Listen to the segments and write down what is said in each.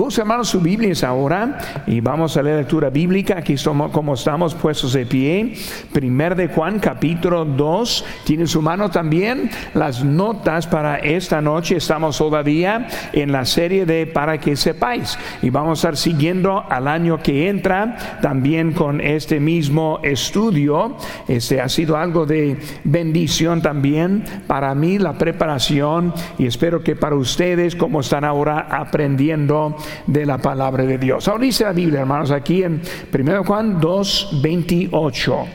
busca hermanos su Biblia ahora y vamos a la lectura bíblica. Aquí somos como estamos puestos de pie. Primer de Juan capítulo 2. Tiene su mano también las notas para esta noche. Estamos todavía en la serie de Para que sepáis. Y vamos a estar siguiendo al año que entra también con este mismo estudio. Este ha sido algo de bendición también para mí la preparación y espero que para ustedes como están ahora aprendiendo de la palabra de Dios. Ahora dice la Biblia, hermanos, aquí en 1 Juan 2, 28.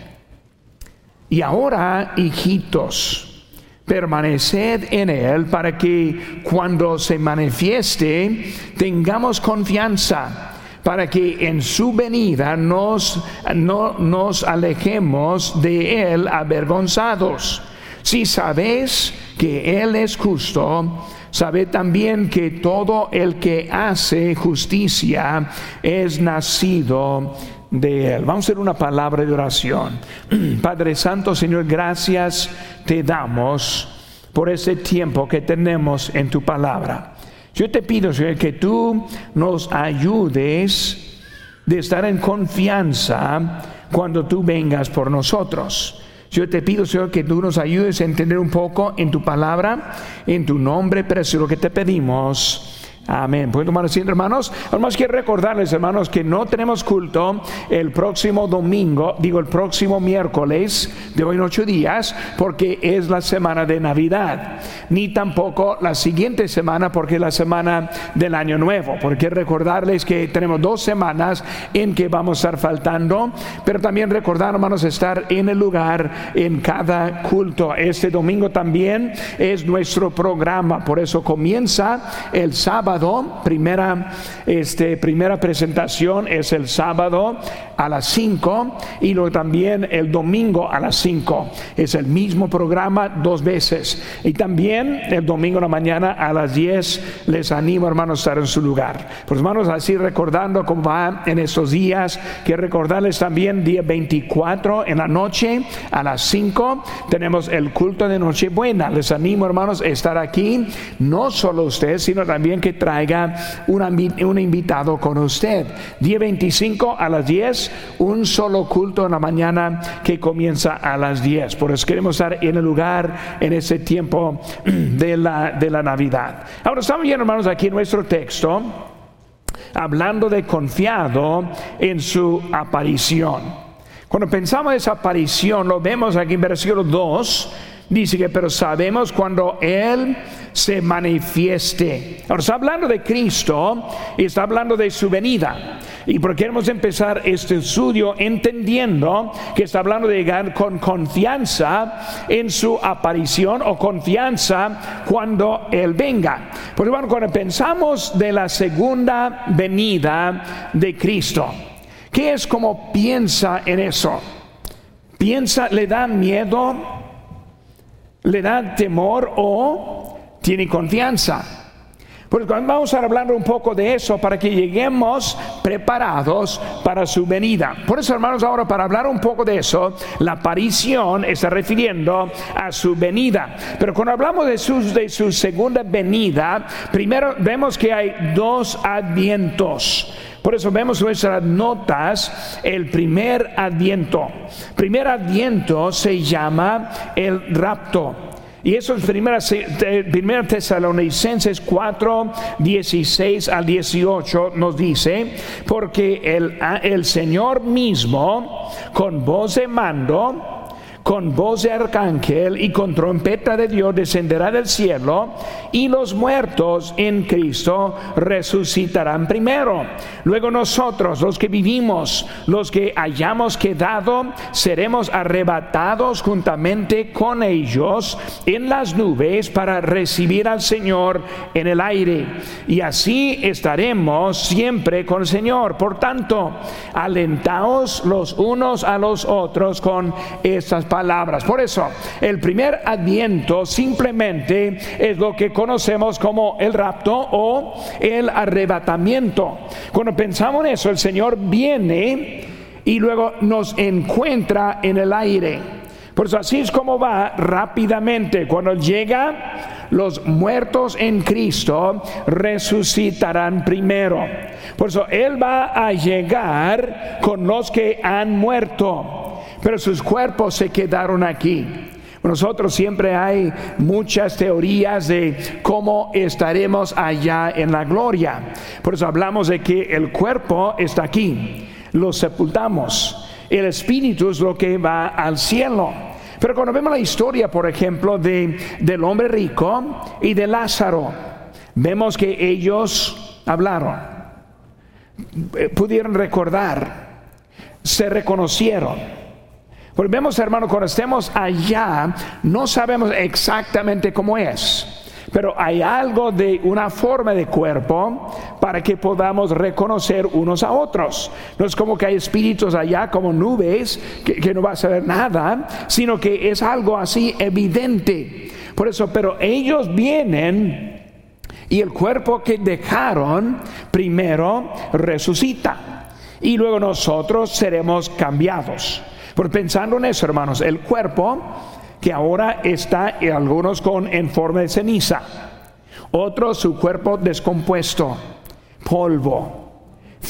Y ahora, hijitos, permaneced en Él para que cuando se manifieste tengamos confianza para que en su venida nos, no, nos alejemos de Él avergonzados. Si sabéis que Él es justo, Sabe también que todo el que hace justicia es nacido de Él. Vamos a hacer una palabra de oración. Padre Santo, Señor, gracias te damos por ese tiempo que tenemos en tu palabra. Yo te pido, Señor, que tú nos ayudes de estar en confianza cuando tú vengas por nosotros. Yo te pido, Señor, que tú nos ayudes a entender un poco en tu palabra, en tu nombre lo que te pedimos. Amén. ¿Pueden tomar asiento, hermanos? Además, quiero recordarles, hermanos, que no tenemos culto el próximo domingo, digo el próximo miércoles de hoy en ocho días, porque es la semana de Navidad, ni tampoco la siguiente semana, porque es la semana del Año Nuevo. Porque recordarles que tenemos dos semanas en que vamos a estar faltando, pero también recordar, hermanos, estar en el lugar en cada culto. Este domingo también es nuestro programa, por eso comienza el sábado primera, este, primera presentación es el sábado a las 5 y luego también el domingo a las 5. Es el mismo programa dos veces. Y también el domingo en la mañana a las 10 les animo hermanos a estar en su lugar. Pues hermanos, así recordando cómo va en estos días, que recordarles también día 24 en la noche a las 5 tenemos el culto de Nochebuena. Les animo hermanos a estar aquí, no solo ustedes, sino también que traiga un invitado con usted. Día 25 a las 10 un solo culto en la mañana que comienza a las 10. Por eso queremos estar en el lugar en ese tiempo de la, de la Navidad. Ahora estamos bien, hermanos, aquí en nuestro texto, hablando de confiado en su aparición. Cuando pensamos en esa aparición, lo vemos aquí en versículo 2 Dice que, pero sabemos cuando Él se manifieste. Ahora está hablando de Cristo y está hablando de su venida. Y porque queremos empezar este estudio entendiendo que está hablando de llegar con confianza en su aparición o confianza cuando Él venga. Porque bueno, cuando pensamos de la segunda venida de Cristo, ¿qué es como piensa en eso? Piensa, le da miedo le da temor o tiene confianza. Pues vamos a hablar un poco de eso para que lleguemos preparados para su venida. Por eso, hermanos, ahora para hablar un poco de eso, la aparición está refiriendo a su venida. Pero cuando hablamos de su, segunda venida, primero vemos que hay dos advientos. Por eso vemos nuestras notas, el primer adviento. Primer adviento se llama el rapto. Y eso es primera, primera Tesalonicenses 4, 16 al 18 nos dice, porque el, el Señor mismo, con voz de mando, con voz de arcángel y con trompeta de Dios descenderá del cielo y los muertos en Cristo resucitarán primero. Luego nosotros, los que vivimos, los que hayamos quedado, seremos arrebatados juntamente con ellos en las nubes para recibir al Señor en el aire. Y así estaremos siempre con el Señor. Por tanto, alentaos los unos a los otros con estas palabras palabras. Por eso, el primer adviento simplemente es lo que conocemos como el rapto o el arrebatamiento. Cuando pensamos en eso, el Señor viene y luego nos encuentra en el aire. Por eso así es como va rápidamente. Cuando llega, los muertos en Cristo resucitarán primero. Por eso Él va a llegar con los que han muerto, pero sus cuerpos se quedaron aquí. Nosotros siempre hay muchas teorías de cómo estaremos allá en la gloria. Por eso hablamos de que el cuerpo está aquí, lo sepultamos. El espíritu es lo que va al cielo. Pero cuando vemos la historia, por ejemplo, de, del hombre rico y de Lázaro, vemos que ellos hablaron, eh, pudieron recordar, se reconocieron Volvemos, hermano, cuando estemos allá, no sabemos exactamente cómo es. Pero hay algo de una forma de cuerpo para que podamos reconocer unos a otros. No es como que hay espíritus allá como nubes que, no va a saber nada, sino que es algo así evidente. Por eso, pero ellos vienen y el cuerpo que dejaron primero resucita. Y luego nosotros seremos cambiados. Por pensando en eso, hermanos, el cuerpo que ahora está algunos con en forma de ceniza, otros su cuerpo descompuesto, polvo,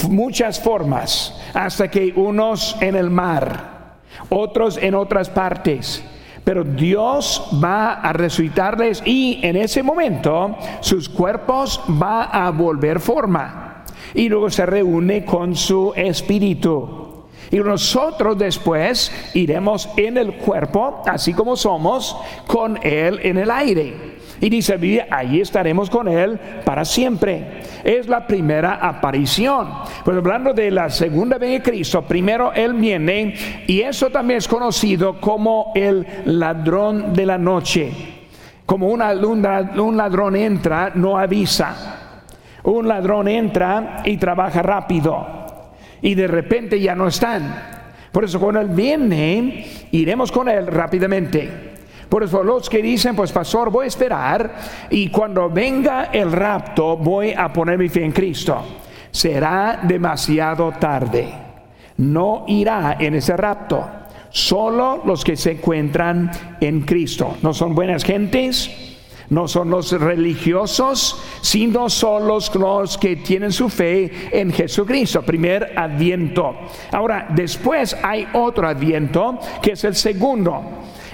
muchas formas, hasta que unos en el mar, otros en otras partes. Pero Dios va a resucitarles y en ese momento sus cuerpos va a volver forma. Y luego se reúne con su espíritu. Y nosotros después iremos en el cuerpo, así como somos, con Él en el aire. Y dice, ahí estaremos con Él para siempre. Es la primera aparición. Pues hablando de la segunda vez de Cristo, primero Él viene y eso también es conocido como el ladrón de la noche. Como una, un ladrón entra, no avisa. Un ladrón entra y trabaja rápido y de repente ya no están. Por eso cuando Él viene, iremos con Él rápidamente. Por eso los que dicen, pues pastor, voy a esperar y cuando venga el rapto voy a poner mi fe en Cristo. Será demasiado tarde. No irá en ese rapto. Solo los que se encuentran en Cristo. No son buenas gentes no son los religiosos, sino son los, que tienen su fe en Jesucristo, primer adviento. Ahora, después hay otro adviento, que es el segundo.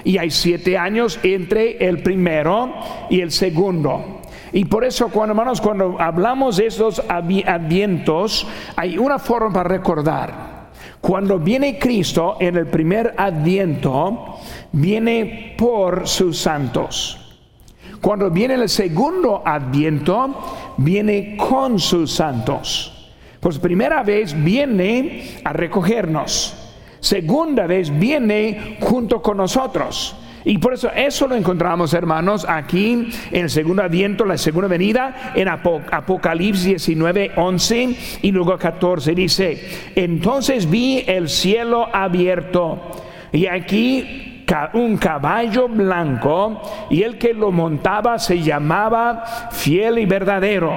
Y hay siete años entre el primero y el segundo. Y por eso, cuando hermanos, cuando hablamos de estos advientos, hay una forma para recordar. Cuando viene Cristo en el primer adviento, viene por sus santos. Cuando viene el segundo adviento, viene con sus santos. Pues primera vez viene a recogernos. Segunda vez viene junto con nosotros. Y por eso eso lo encontramos, hermanos, aquí en el segundo adviento, la segunda venida, en Apocalipsis 19, 11 y luego 14. Dice, entonces vi el cielo abierto y aquí un caballo blanco y el que lo montaba se llamaba fiel y verdadero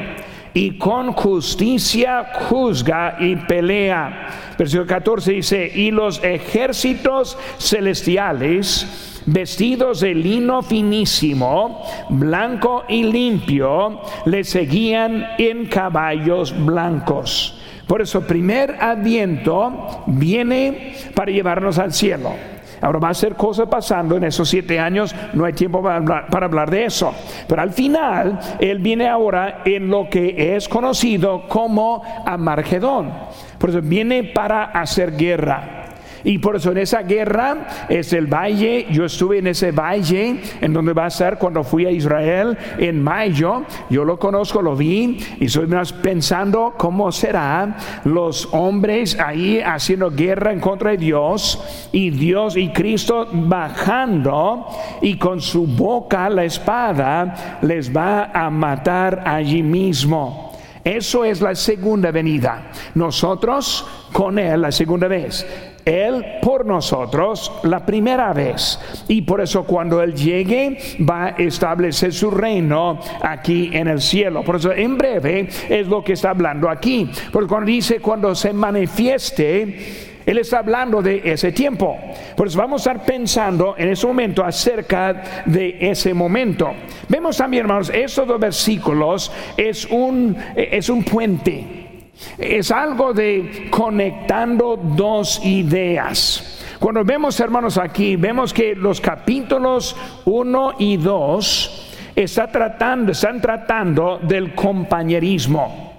y con justicia juzga y pelea. Versículo 14 dice, y los ejércitos celestiales, vestidos de lino finísimo, blanco y limpio, le seguían en caballos blancos. Por eso, primer adviento viene para llevarnos al cielo. Ahora va a ser cosas pasando en esos siete años, no hay tiempo para hablar, para hablar de eso. Pero al final, Él viene ahora en lo que es conocido como Amargedón. Por eso viene para hacer guerra. Y por eso en esa guerra es el valle, yo estuve en ese valle en donde va a ser cuando fui a Israel en mayo, yo lo conozco, lo vi y estoy más pensando cómo será los hombres ahí haciendo guerra en contra de Dios y Dios y Cristo bajando y con su boca la espada les va a matar allí mismo. Eso es la segunda venida. Nosotros con Él la segunda vez. Él por nosotros la primera vez. Y por eso cuando Él llegue va a establecer su reino aquí en el cielo. Por eso en breve es lo que está hablando aquí. Porque cuando dice cuando se manifieste Él está hablando de ese tiempo. Por eso vamos a estar pensando en ese momento acerca de ese momento. Vemos también, hermanos, estos dos versículos es un, es un puente. Es algo de conectando dos ideas. Cuando vemos, hermanos, aquí, vemos que los capítulos 1 y 2 está tratando, están tratando del compañerismo.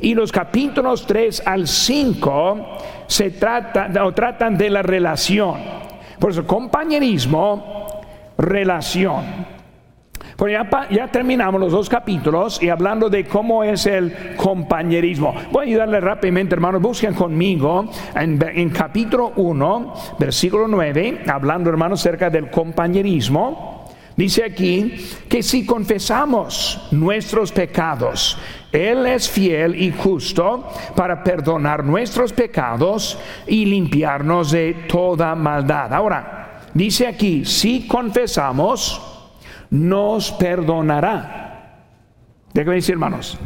Y los capítulos 3 al 5 se trata, o tratan de la relación. Por eso, compañerismo, relación. Pues ya, ya, terminamos los dos capítulos y hablando de cómo es el compañerismo. Voy a ayudarle rápidamente, hermanos. Busquen conmigo en, en capítulo 1, versículo 9, hablando, hermanos, acerca del compañerismo. Dice aquí que si confesamos nuestros pecados, Él es fiel y justo para perdonar nuestros pecados y limpiarnos de toda maldad. Ahora, dice aquí, si confesamos, nos perdonará. Déjenme decir, hermanos,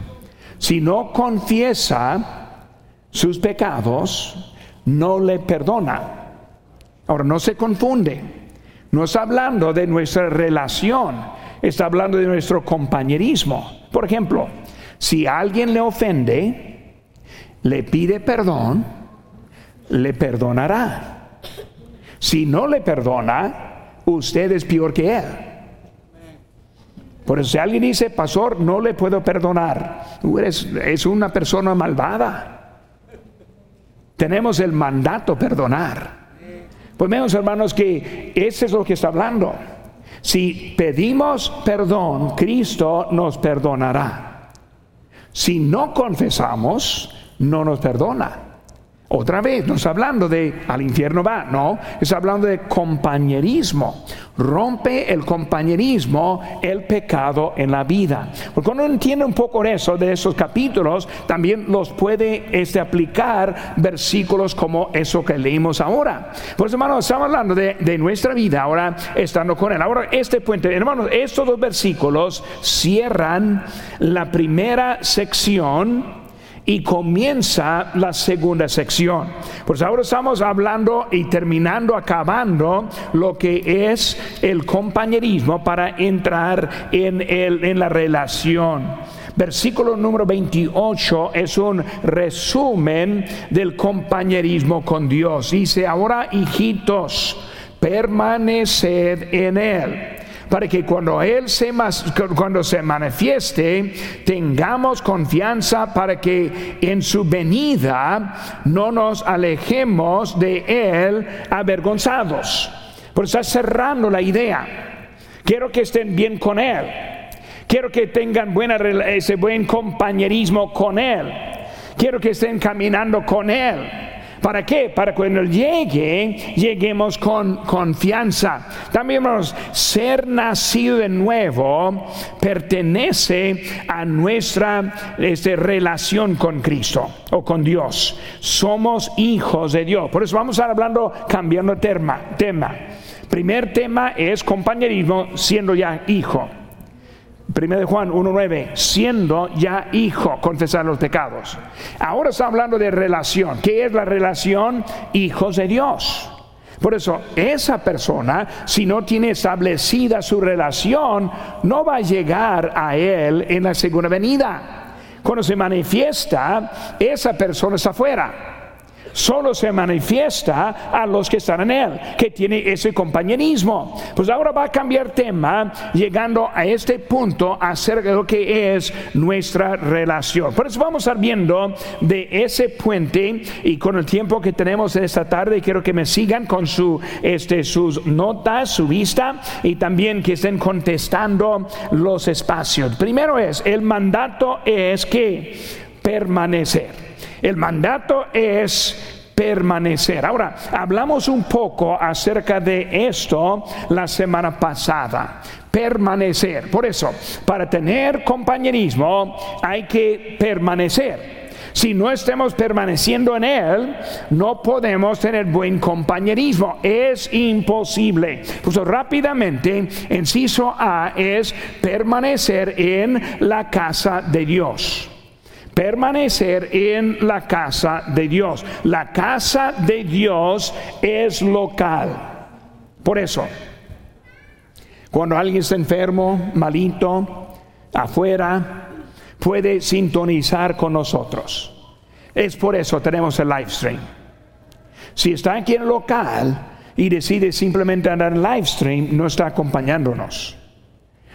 si no confiesa sus pecados, no le perdona. Ahora, no se confunde. No está hablando de nuestra relación, está hablando de nuestro compañerismo. Por ejemplo, si alguien le ofende, le pide perdón, le perdonará. Si no le perdona, usted es peor que él. Por eso si alguien dice, pastor, no le puedo perdonar, eres, es una persona malvada. Tenemos el mandato perdonar. Pues vemos hermanos que ese es lo que está hablando. Si pedimos perdón, Cristo nos perdonará. Si no confesamos, no nos perdona. Otra vez, no está hablando de al infierno va, no, está hablando de compañerismo. Rompe el compañerismo el pecado en la vida. Porque uno entiende un poco eso de esos capítulos, también los puede este, aplicar versículos como eso que leímos ahora. Por eso, hermanos, estamos hablando de, de nuestra vida ahora estando con Él. Ahora, este puente, hermanos, estos dos versículos cierran la primera sección y comienza la segunda sección. Pues ahora estamos hablando y terminando, acabando lo que es el compañerismo para entrar en, el, en la relación. Versículo número 28 es un resumen del compañerismo con Dios. Dice, ahora hijitos, permaneced en él para que cuando Él se, cuando se manifieste, tengamos confianza para que en su venida no nos alejemos de Él avergonzados. Por está cerrando la idea. Quiero que estén bien con Él. Quiero que tengan buena, ese buen compañerismo con Él. Quiero que estén caminando con Él. ¿Para qué? Para cuando llegue, lleguemos con confianza. También, vamos ser nacido de nuevo pertenece a nuestra este, relación con Cristo o con Dios. Somos hijos de Dios. Por eso vamos a estar hablando, cambiando tema. tema. Primer tema es compañerismo siendo ya hijo. 1 Juan 1.9, siendo ya hijo, confesar los pecados. Ahora está hablando de relación. ¿Qué es la relación? Hijos de Dios. Por eso, esa persona, si no tiene establecida su relación, no va a llegar a Él en la segunda venida. Cuando se manifiesta, esa persona está afuera solo se manifiesta a los que están en él, que tiene ese compañerismo. Pues ahora va a cambiar tema, llegando a este punto acerca de lo que es nuestra relación. Por eso vamos a estar viendo de ese puente y con el tiempo que tenemos en esta tarde, quiero que me sigan con su, este, sus notas, su vista y también que estén contestando los espacios. Primero es, el mandato es que permanecer. El mandato es permanecer. Ahora, hablamos un poco acerca de esto la semana pasada. Permanecer. Por eso, para tener compañerismo hay que permanecer. Si no estemos permaneciendo en Él, no podemos tener buen compañerismo. Es imposible. Pues rápidamente, inciso A es permanecer en la casa de Dios. Permanecer en la casa de Dios. La casa de Dios es local. Por eso, cuando alguien está enfermo, malito, afuera, puede sintonizar con nosotros. Es por eso tenemos el live stream. Si está aquí en el local y decide simplemente andar en live stream, no está acompañándonos.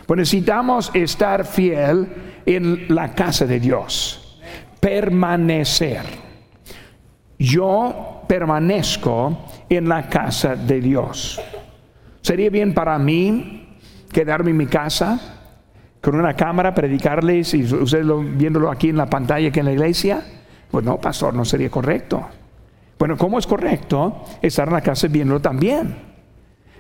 Pues necesitamos estar fiel en la casa de Dios. Permanecer. Yo permanezco en la casa de Dios. ¿Sería bien para mí quedarme en mi casa con una cámara, predicarles y ustedes viéndolo aquí en la pantalla que en la iglesia? Pues no, pastor, no sería correcto. Bueno, ¿cómo es correcto estar en la casa viéndolo también?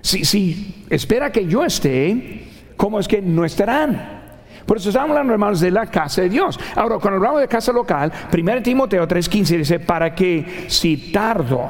Si, si espera que yo esté, ¿cómo es que no estarán? Por eso estamos hablando, hermanos, de la casa de Dios. Ahora, cuando hablamos de casa local, 1 Timoteo 3:15 dice, para que si tardo,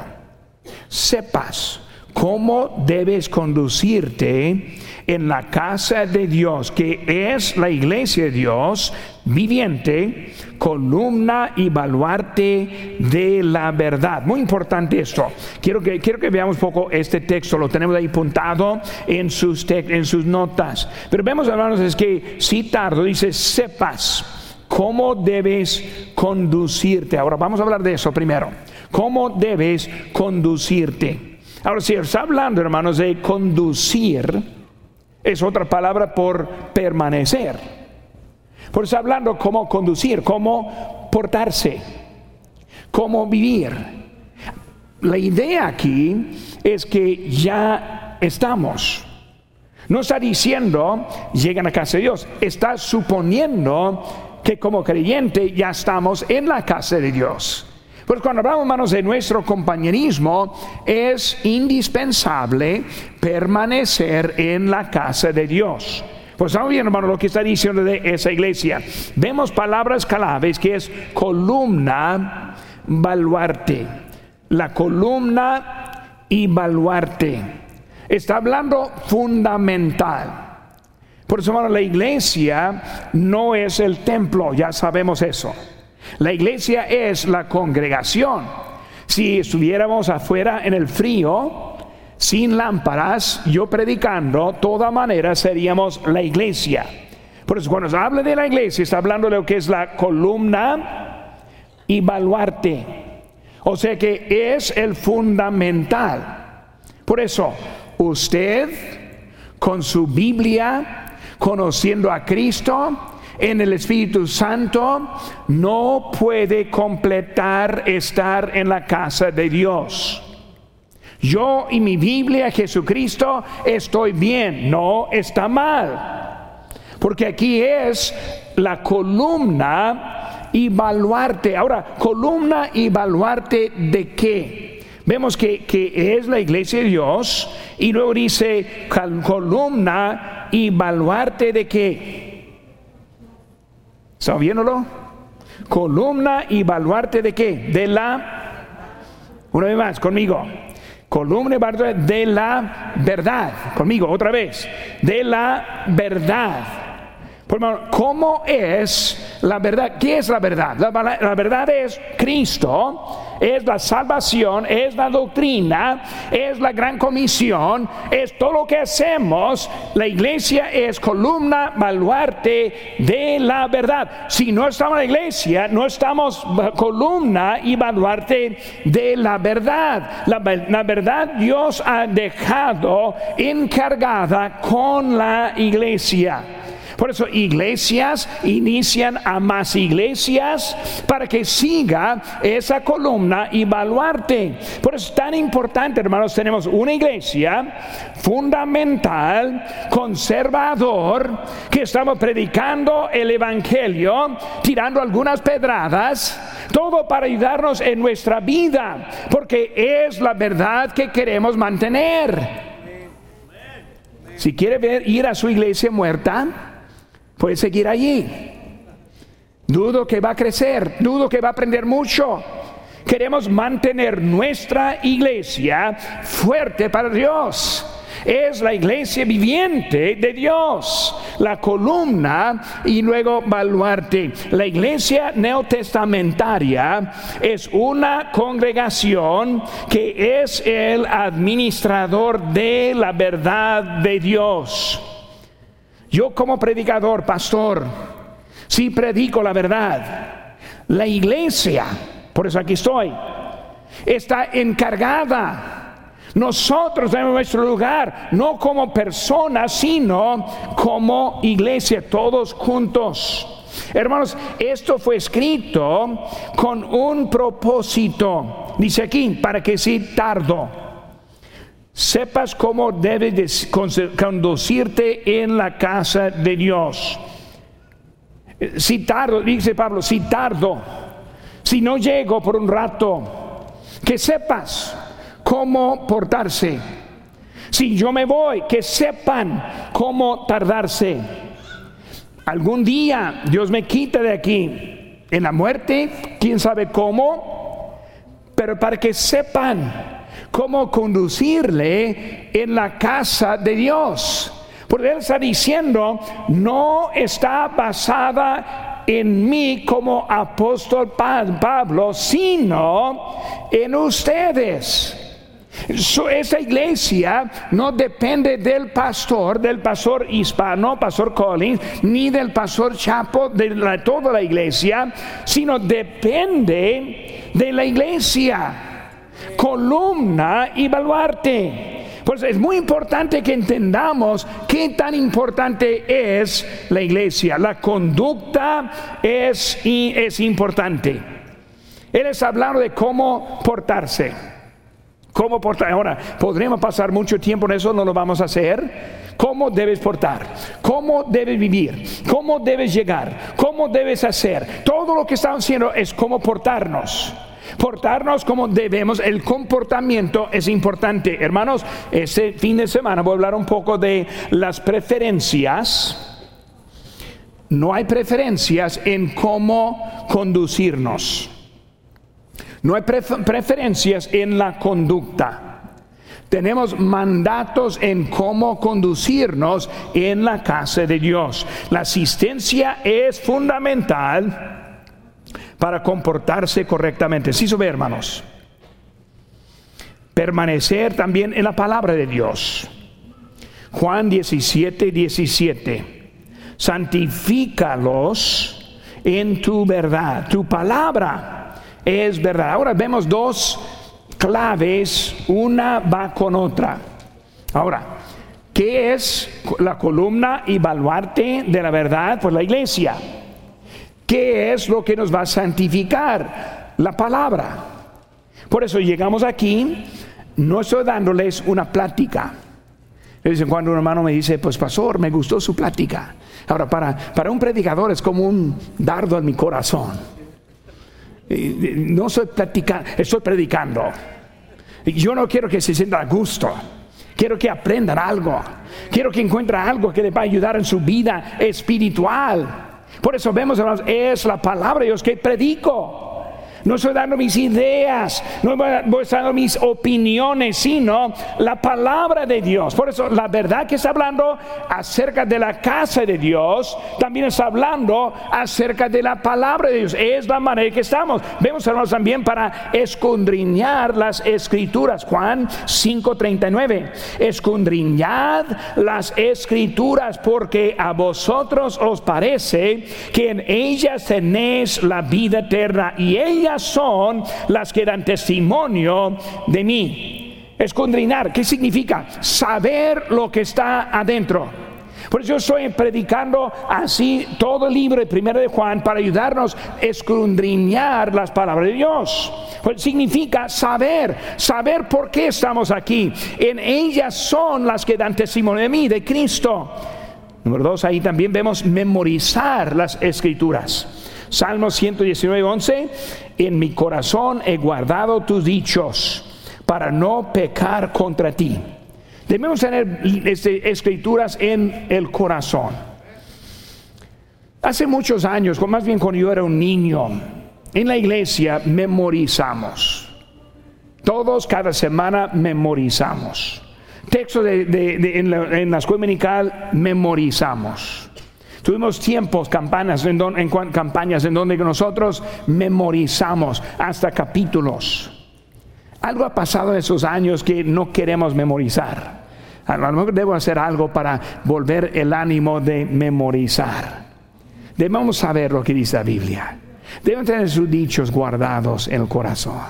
sepas cómo debes conducirte en la casa de Dios, que es la iglesia de Dios viviente, columna y baluarte de la verdad. Muy importante esto. Quiero que, quiero que veamos un poco este texto, lo tenemos ahí apuntado en sus, en sus notas. Pero vemos, hermanos, es que si tardo, dice, sepas cómo debes conducirte. Ahora vamos a hablar de eso primero. ¿Cómo debes conducirte? Ahora, si está hablando, hermanos, de conducir, es otra palabra por permanecer. Por eso hablando cómo conducir, cómo portarse, cómo vivir. La idea aquí es que ya estamos. No está diciendo llegan a casa de Dios, está suponiendo que como creyente ya estamos en la casa de Dios. Pues cuando hablamos, hermanos, de nuestro compañerismo, es indispensable permanecer en la casa de Dios. Pues estamos viendo, hermano, lo que está diciendo de esa iglesia. Vemos palabras claves que es columna, baluarte. La columna y baluarte. Está hablando fundamental. Por eso, hermano, la iglesia no es el templo, ya sabemos eso. La iglesia es la congregación. Si estuviéramos afuera en el frío, sin lámparas, yo predicando, toda manera seríamos la iglesia. Por eso cuando se habla de la iglesia, está hablando de lo que es la columna y baluarte. O sea que es el fundamental. Por eso, usted con su Biblia, conociendo a Cristo, en el Espíritu Santo no puede completar estar en la casa de Dios. Yo y mi Biblia, Jesucristo, estoy bien, no está mal. Porque aquí es la columna y baluarte. Ahora, columna y baluarte de qué? Vemos que, que, es la iglesia de Dios y luego dice columna y baluarte de qué? ¿Está viéndolo? Columna y baluarte de qué? De la, una vez más, conmigo. Columna y baluarte de la verdad. Conmigo, otra vez. De la verdad. ¿Cómo es la verdad? ¿Qué es la verdad? La, verdad es Cristo, es la salvación, es la doctrina, es la gran comisión, es todo lo que hacemos. La iglesia es columna, baluarte de la verdad. Si no estamos en la iglesia, no estamos columna y baluarte de la verdad. La verdad Dios ha dejado encargada con la iglesia. Por eso iglesias inician a más iglesias para que siga esa columna y baluarte. Por eso es tan importante, hermanos, tenemos una iglesia fundamental, conservador, que estamos predicando el Evangelio, tirando algunas pedradas, todo para ayudarnos en nuestra vida, porque es la verdad que queremos mantener. Si quiere ver ir a su iglesia muerta, puede seguir allí. Dudo que va a crecer, dudo que va a aprender mucho. Queremos mantener nuestra iglesia fuerte para Dios. es la iglesia viviente de Dios, la columna y luego baluarte. La iglesia neotestamentaria es una congregación que es el administrador de la verdad de Dios. Yo como predicador, pastor, si predico la verdad, la iglesia, por eso aquí estoy, está encargada nosotros tenemos nuestro lugar, no como personas, sino como iglesia, todos juntos. Hermanos, esto fue escrito con un propósito. Dice aquí, para que si tardo, sepas cómo debes conducirte en la casa de Dios. Si tardo, dice Pablo, si tardo, si no llego por un rato, que sepas cómo portarse. Si yo me voy, que sepan cómo tardarse. Algún día Dios me quita de aquí. En la muerte, quién sabe cómo, pero para que sepan cómo conducirle en la casa de Dios. Porque Él está diciendo, no está basada en mí como apóstol Pablo, sino en ustedes. Esa iglesia no depende del pastor, del pastor hispano, pastor Collins, ni del pastor Chapo, de toda la iglesia, sino depende de la iglesia, columna y baluarte. Pues es muy importante que entendamos qué tan importante es la iglesia. La conducta es, es importante. Él está hablando de cómo portarse. ¿Cómo portar? Ahora, podremos pasar mucho tiempo en eso, no lo vamos a hacer. ¿Cómo debes portar? ¿Cómo debes vivir? ¿Cómo debes llegar? ¿Cómo debes hacer? Todo lo que estamos haciendo es cómo portarnos. Portarnos como debemos, el comportamiento es importante. Hermanos, este fin de semana voy a hablar un poco de las preferencias. No hay preferencias en cómo conducirnos. No hay preferencias en la conducta. Tenemos mandatos en cómo conducirnos en la casa de Dios. La asistencia es fundamental para comportarse correctamente. Sí, sube, hermanos. Permanecer también en la palabra de Dios. Juan 17, 17. Santifícalos en tu verdad. Tu palabra es verdad. Ahora vemos dos claves, una va con otra. Ahora, ¿qué es la columna y baluarte de la verdad? Pues la iglesia. ¿Qué es lo que nos va a santificar? La palabra. Por eso llegamos aquí, no estoy dándoles una plática. De vez en cuando un hermano me dice, pues pastor, me gustó su plática. Ahora, para, para un predicador es como un dardo en mi corazón. No estoy platicando, estoy predicando. Yo no quiero que se sienta a gusto. Quiero que aprendan algo. Quiero que encuentren algo que les va a ayudar en su vida espiritual. Por eso vemos, hermanos, es la palabra de Dios que predico no estoy dando mis ideas, no voy dando mis opiniones, sino la palabra de Dios. Por eso la verdad que está hablando acerca de la casa de Dios, también está hablando acerca de la palabra de Dios. Es la manera que estamos. Vemos, hermanos, también para escondriñar las escrituras. Juan 5:39. Escondriñad las escrituras porque a vosotros os parece que en ellas tenéis la vida eterna y ellas son las que dan testimonio de mí. Escondrinar, ¿qué significa? Saber lo que está adentro. Por eso yo estoy predicando así todo el libro de Primero de Juan para ayudarnos a escondriñar las palabras de Dios. Pues significa saber, saber por qué estamos aquí. En ellas son las que dan testimonio de mí, de Cristo. Número dos, ahí también vemos memorizar las escrituras. Salmo 119, 11, en mi corazón he guardado tus dichos para no pecar contra ti. Debemos tener este, escrituras en el corazón. Hace muchos años, más bien cuando yo era un niño, en la iglesia memorizamos. Todos cada semana memorizamos. Texto de, en, la, escuela dominical memorizamos. Tuvimos tiempos, campañas en, en, campañas en donde nosotros memorizamos hasta capítulos. Algo ha pasado en esos años que no queremos memorizar. A lo mejor debo hacer algo para volver el ánimo de memorizar. Debemos saber lo que dice la Biblia. Debemos tener sus dichos guardados en el corazón.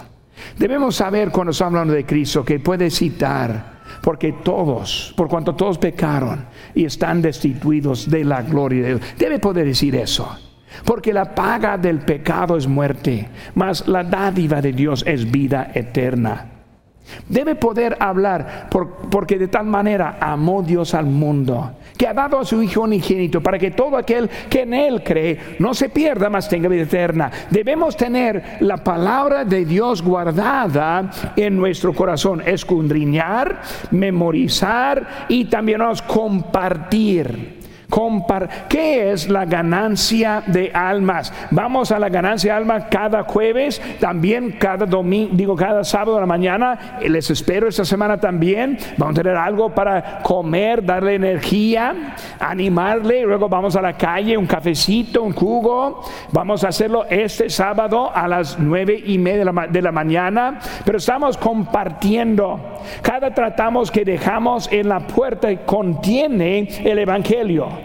Debemos saber cuando estamos hablando de Cristo que puede citar, porque todos, por cuanto todos pecaron y están destituidos de la gloria de Dios, debe poder decir eso. Porque la paga del pecado es muerte, mas la dádiva de Dios es vida eterna. Debe poder hablar porque de tal manera amó Dios al mundo, que ha dado a su Hijo unigénito para que todo aquel que en Él cree no se pierda, mas tenga vida eterna. Debemos tener la palabra de Dios guardada en nuestro corazón, escudriñar, memorizar y también nos compartir. ¿Qué es la ganancia de almas? Vamos a la ganancia de almas cada jueves, también cada domingo, digo cada sábado a la mañana. Les espero esta semana también. Vamos a tener algo para comer, darle energía, animarle. Luego vamos a la calle, un cafecito, un jugo. Vamos a hacerlo este sábado a las nueve y media de la, de la mañana. Pero estamos compartiendo. Cada tratamos que dejamos en la puerta contiene el Evangelio.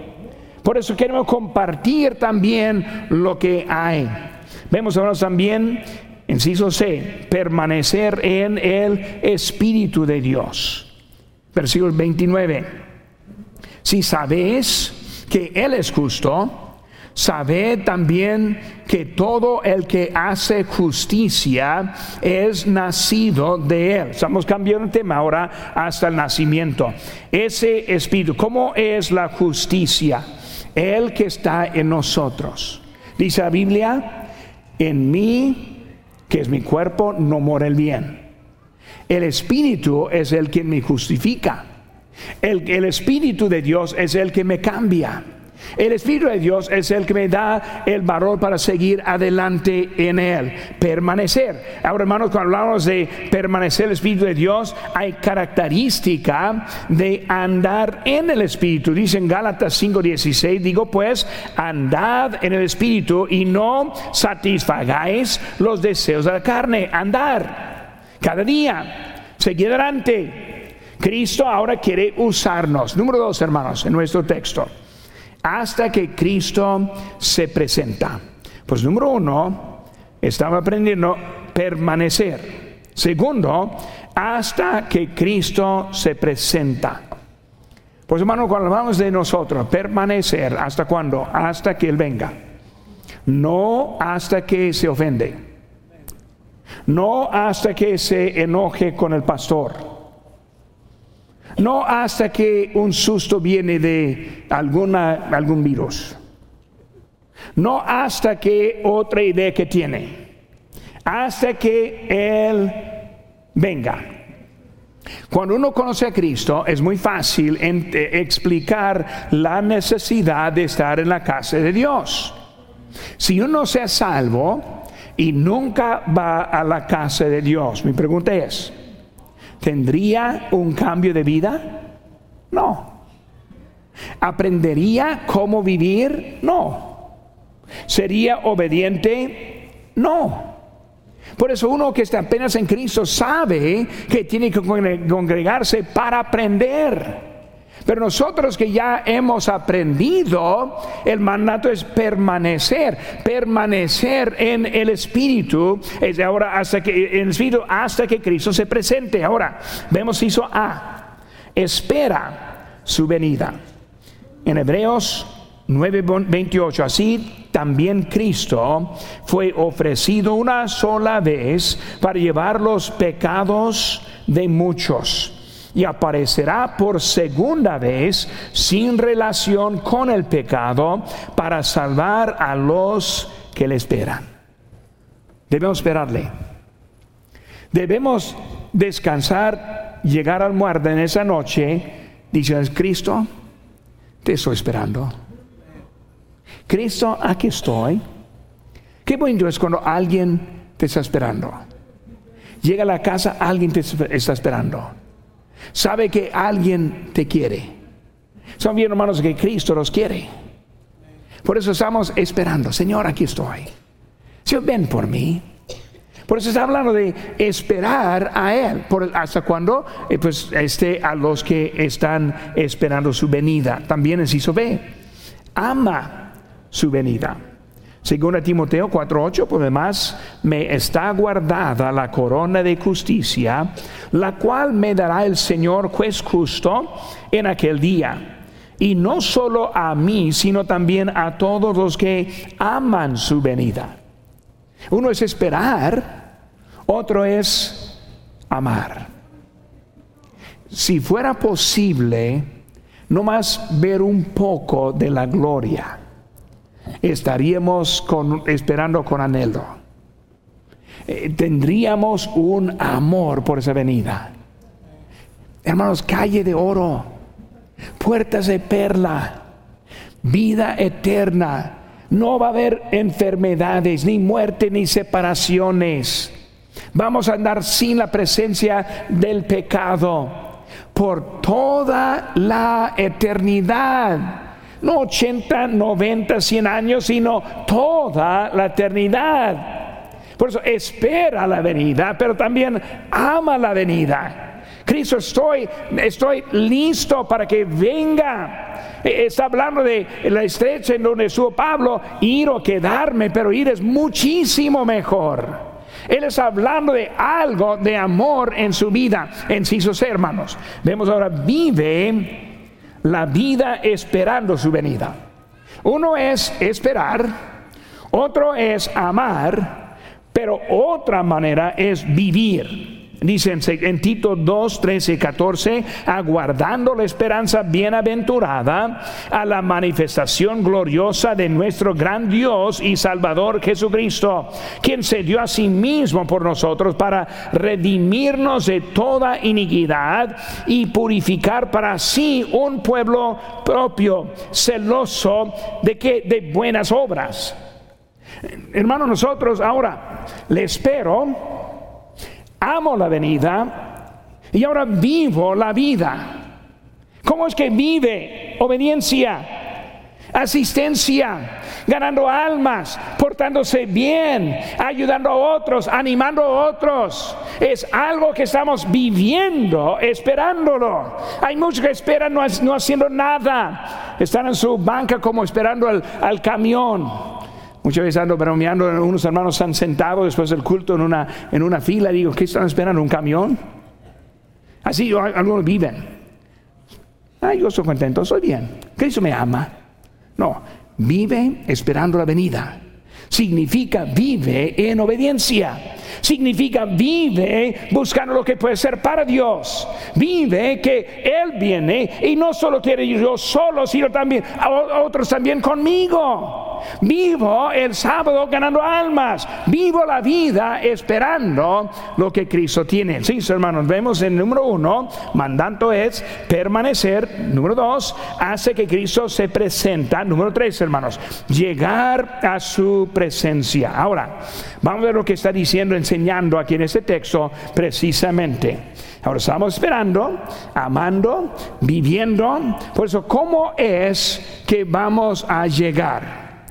Por eso queremos compartir también lo que hay. Vemos ahora también, inciso C, permanecer en el Espíritu de Dios. Versículo 29. Si sabéis que Él es justo, sabed también que todo el que hace justicia es nacido de Él. Estamos cambiando el tema ahora hasta el nacimiento. Ese espíritu, ¿cómo es la justicia? El que está en nosotros. Dice la Biblia, en mí, que es mi cuerpo, no mora el bien. El Espíritu es el que me justifica. El, el Espíritu de Dios es el que me cambia. El Espíritu de Dios es el que me da el valor para seguir adelante en Él, permanecer. Ahora, hermanos, cuando hablamos de permanecer el Espíritu de Dios, hay característica de andar en el Espíritu. Dice en Gálatas 5:16, digo pues, andad en el Espíritu y no satisfagáis los deseos de la carne. Andar cada día, seguir adelante. Cristo ahora quiere usarnos. Número dos, hermanos, en nuestro texto hasta que Cristo se presenta. Pues número uno, estaba aprendiendo permanecer. Segundo, hasta que Cristo se presenta. Pues hermano, cuando hablamos de nosotros, permanecer, ¿hasta cuándo? Hasta que Él venga. No hasta que se ofende. No hasta que se enoje con el pastor no hasta que un susto viene de alguna, algún virus. No hasta que otra idea que tiene. Hasta que Él venga. Cuando uno conoce a Cristo es muy fácil eh, explicar la necesidad de estar en la casa de Dios. Si uno se salvo y nunca va a la casa de Dios, mi pregunta es, ¿Tendría un cambio de vida? No. ¿Aprendería cómo vivir? No. ¿Sería obediente? No. Por eso uno que está apenas en Cristo sabe que tiene que congregarse para aprender. Pero nosotros que ya hemos aprendido, el mandato es permanecer, permanecer en el Espíritu, es ahora hasta que en el Espíritu hasta que Cristo se presente. Ahora, vemos hizo A, espera su venida. En Hebreos 9:28, así también Cristo fue ofrecido una sola vez para llevar los pecados de muchos y aparecerá por segunda vez sin relación con el pecado para salvar a los que le esperan. Debemos esperarle. Debemos descansar, llegar al muerte en esa noche. Dices, Cristo, te estoy esperando. Cristo, aquí estoy. Qué bonito es cuando alguien te está esperando. Llega a la casa, alguien te está esperando. Sabe que alguien te quiere. Son bien hermanos que Cristo los quiere. Por eso estamos esperando. Señor, aquí estoy. Señor, ven por mí. Por eso está hablando de esperar a Él. ¿Hasta cuando eh, pues esté a los que están esperando su venida. También es hizo B. Ama su venida. Según Timoteo 4:8, por demás, me está guardada la corona de justicia, la cual me dará el Señor juez justo en aquel día. Y no solo a mí, sino también a todos los que aman su venida. Uno es esperar otro es amar. Si fuera posible, no más ver un poco de la gloria, estaríamos esperando con anhelo. Eh, tendríamos un amor por esa venida. Hermanos, calle de oro, puertas de perla, vida eterna. No va a haber enfermedades, ni muerte, ni separaciones. Vamos a andar sin la presencia del pecado por toda la eternidad. No 80, 90, 100 años, sino toda la eternidad. Por eso espera la venida, pero también ama la venida. Cristo, estoy, estoy listo para que venga. E, está hablando de la estrecha en donde estuvo Pablo, ir o quedarme, pero ir es muchísimo mejor. Él está hablando de algo de amor en su vida, en sus hermanos. Vemos ahora, vive la vida esperando su venida. Uno es esperar, otro es amar, pero otra manera es vivir. Dice en, Tito 2, 13 y 14, aguardando la esperanza bienaventurada a la manifestación gloriosa de nuestro gran Dios y Salvador Jesucristo, quien se dio a sí mismo por nosotros para redimirnos de toda iniquidad y purificar para sí un pueblo propio, celoso de que de buenas obras. Hermanos, nosotros ahora le espero amo la venida y ahora vivo la vida. ¿Cómo es que vive? Obediencia, asistencia, ganando almas, portándose bien, ayudando a otros, animando a otros. Es algo que estamos viviendo, esperándolo. Hay muchos que esperan no, haciendo nada. Están en su banca como esperando al camión. Muchas veces ando bromeando, unos hermanos están sentados después del culto en una, en una fila, digo, ¿qué están esperando? ¿Un camión? Así algunos viven. Ay, yo estoy contento, soy bien. Cristo me ama. No, vive esperando la venida. Significa vive en obediencia significa vive buscando lo que puede ser para Dios. Vive que Él viene y no solo quiere yo solo, sino también a otros también conmigo. Vivo el sábado ganando almas. Vivo la vida esperando lo que Cristo tiene. Sí, hermanos, vemos en número uno, mandando es permanecer. Número dos, hace que Cristo se presenta. Número tres, hermanos, llegar a su presencia. Ahora, vamos a ver lo que está diciendo, enseñando aquí en este texto precisamente. Ahora estamos esperando, amando, viviendo. Por eso, ¿cómo es que vamos a llegar?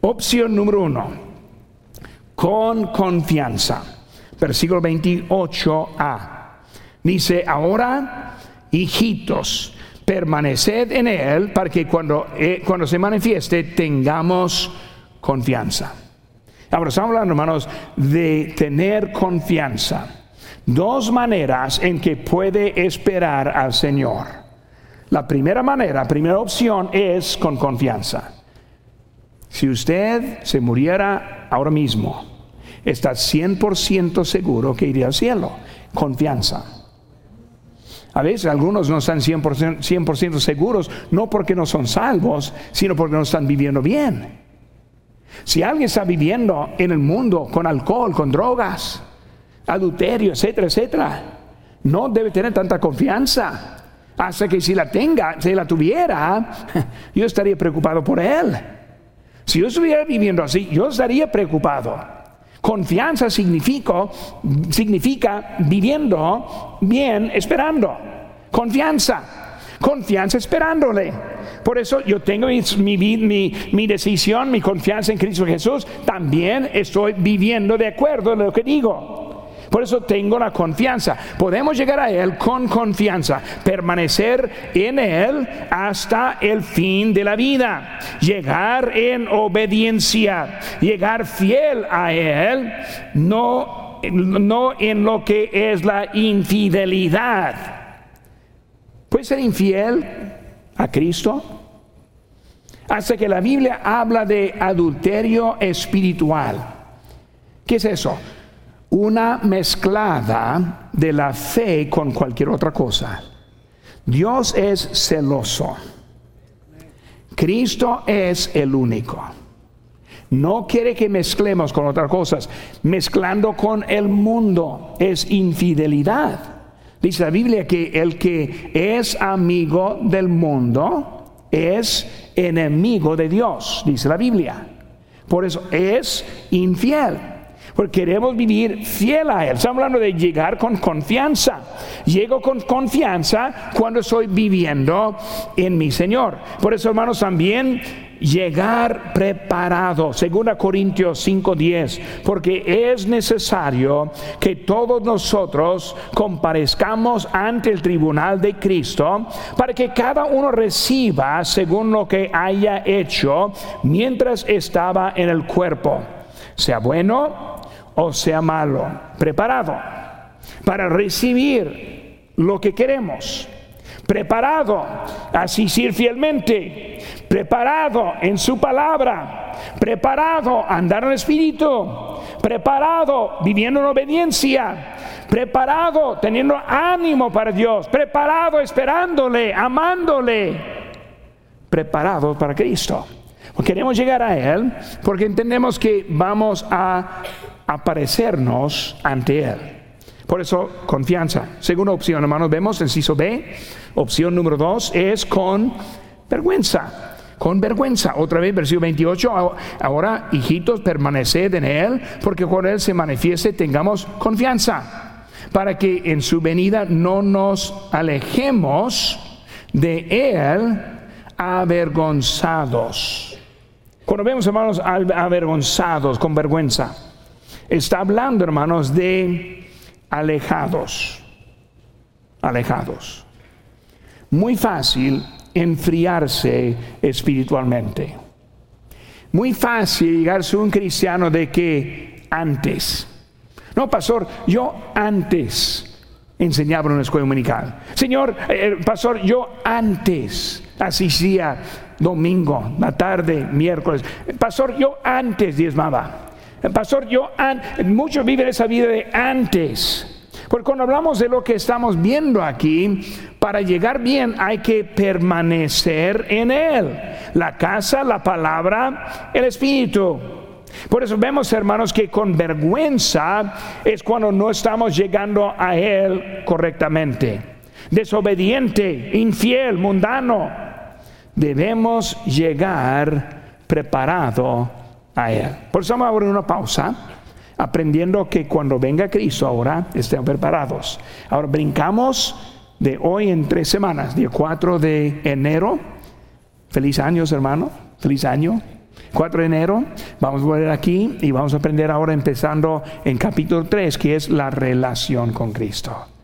Opción número uno, con confianza. Versículo 28a. Dice, ahora, hijitos, permaneced en Él para que cuando, eh, cuando se manifieste tengamos confianza. Ahora estamos hablando, hermanos, de tener confianza. Dos maneras en que puede esperar al Señor. La primera manera, primera opción es con confianza. Si usted se muriera ahora mismo, está 100% seguro que iría al cielo. Confianza. A veces algunos no están 100%, 100 seguros, no porque no son salvos, sino porque no están viviendo bien. Si alguien está viviendo en el mundo con alcohol, con drogas, adulterio, etcétera, etcétera, no debe tener tanta confianza. Hasta que si la tenga, si la tuviera, yo estaría preocupado por él. Si yo estuviera viviendo así, yo estaría preocupado. Confianza significa, significa viviendo bien, esperando. Confianza. Confianza esperándole. Por eso yo tengo mi, decisión, mi confianza en Cristo Jesús. También estoy viviendo de acuerdo en lo que digo. Por eso tengo la confianza. Podemos llegar a Él con confianza, permanecer en Él hasta el fin de la vida, llegar en obediencia, llegar fiel a Él, no, no en lo que es la infidelidad. ¿Puede ser infiel a Cristo? Hasta que la Biblia habla de adulterio espiritual. ¿Qué es eso? una mezclada de la fe con cualquier otra cosa. Dios es celoso. Cristo es el único. No quiere que mezclemos con otras cosas. Mezclando con el mundo es infidelidad. Dice la Biblia que el que es amigo del mundo es enemigo de Dios, dice la Biblia. Por eso es infiel porque queremos vivir fiel a Él. Estamos hablando de llegar con confianza. Llego con confianza cuando estoy viviendo en mi Señor. Por eso, hermanos, también llegar preparado, según Corintios 5:10, porque es necesario que todos nosotros comparezcamos ante el tribunal de Cristo para que cada uno reciba según lo que haya hecho mientras estaba en el cuerpo, sea bueno o sea malo, preparado para recibir lo que queremos, preparado a asistir fielmente, preparado en su palabra, preparado a andar en el Espíritu, preparado viviendo en obediencia, preparado teniendo ánimo para Dios, preparado esperándole, amándole, preparado para Cristo. Queremos llegar a Él porque entendemos que vamos a aparecernos ante Él. Por eso, confianza. Segunda opción, hermanos, vemos el CISO B. Opción número dos es con vergüenza. Con vergüenza. Otra vez, versículo 28. Ahora, hijitos, permaneced en Él, porque cuando Él se manifieste tengamos confianza. Para que en su venida no nos alejemos de Él avergonzados. Cuando vemos, hermanos, avergonzados, con vergüenza Está hablando, hermanos, de alejados. Alejados. Muy fácil enfriarse espiritualmente. Muy fácil llegarse un cristiano de que antes. No, pastor, yo antes enseñaba en una escuela dominical. Señor, eh, pastor, yo antes asistía domingo, la tarde, miércoles. Pastor, yo antes diezmaba. Pastor, yo, muchos viven esa vida de antes. Porque cuando hablamos de lo que estamos viendo aquí, para llegar bien hay que permanecer en Él. La casa, la palabra, el Espíritu. Por eso vemos, hermanos, que con vergüenza es cuando no estamos llegando a Él correctamente. Desobediente, infiel, mundano. Debemos llegar preparado a Él. Por eso vamos a abrir una pausa, aprendiendo que cuando venga Cristo ahora estén preparados. Ahora brincamos de hoy en tres semanas, día 4 de enero. Feliz año, hermano. Feliz año. 4 de enero, vamos a volver aquí y vamos a aprender ahora empezando en capítulo 3, que es la relación con Cristo.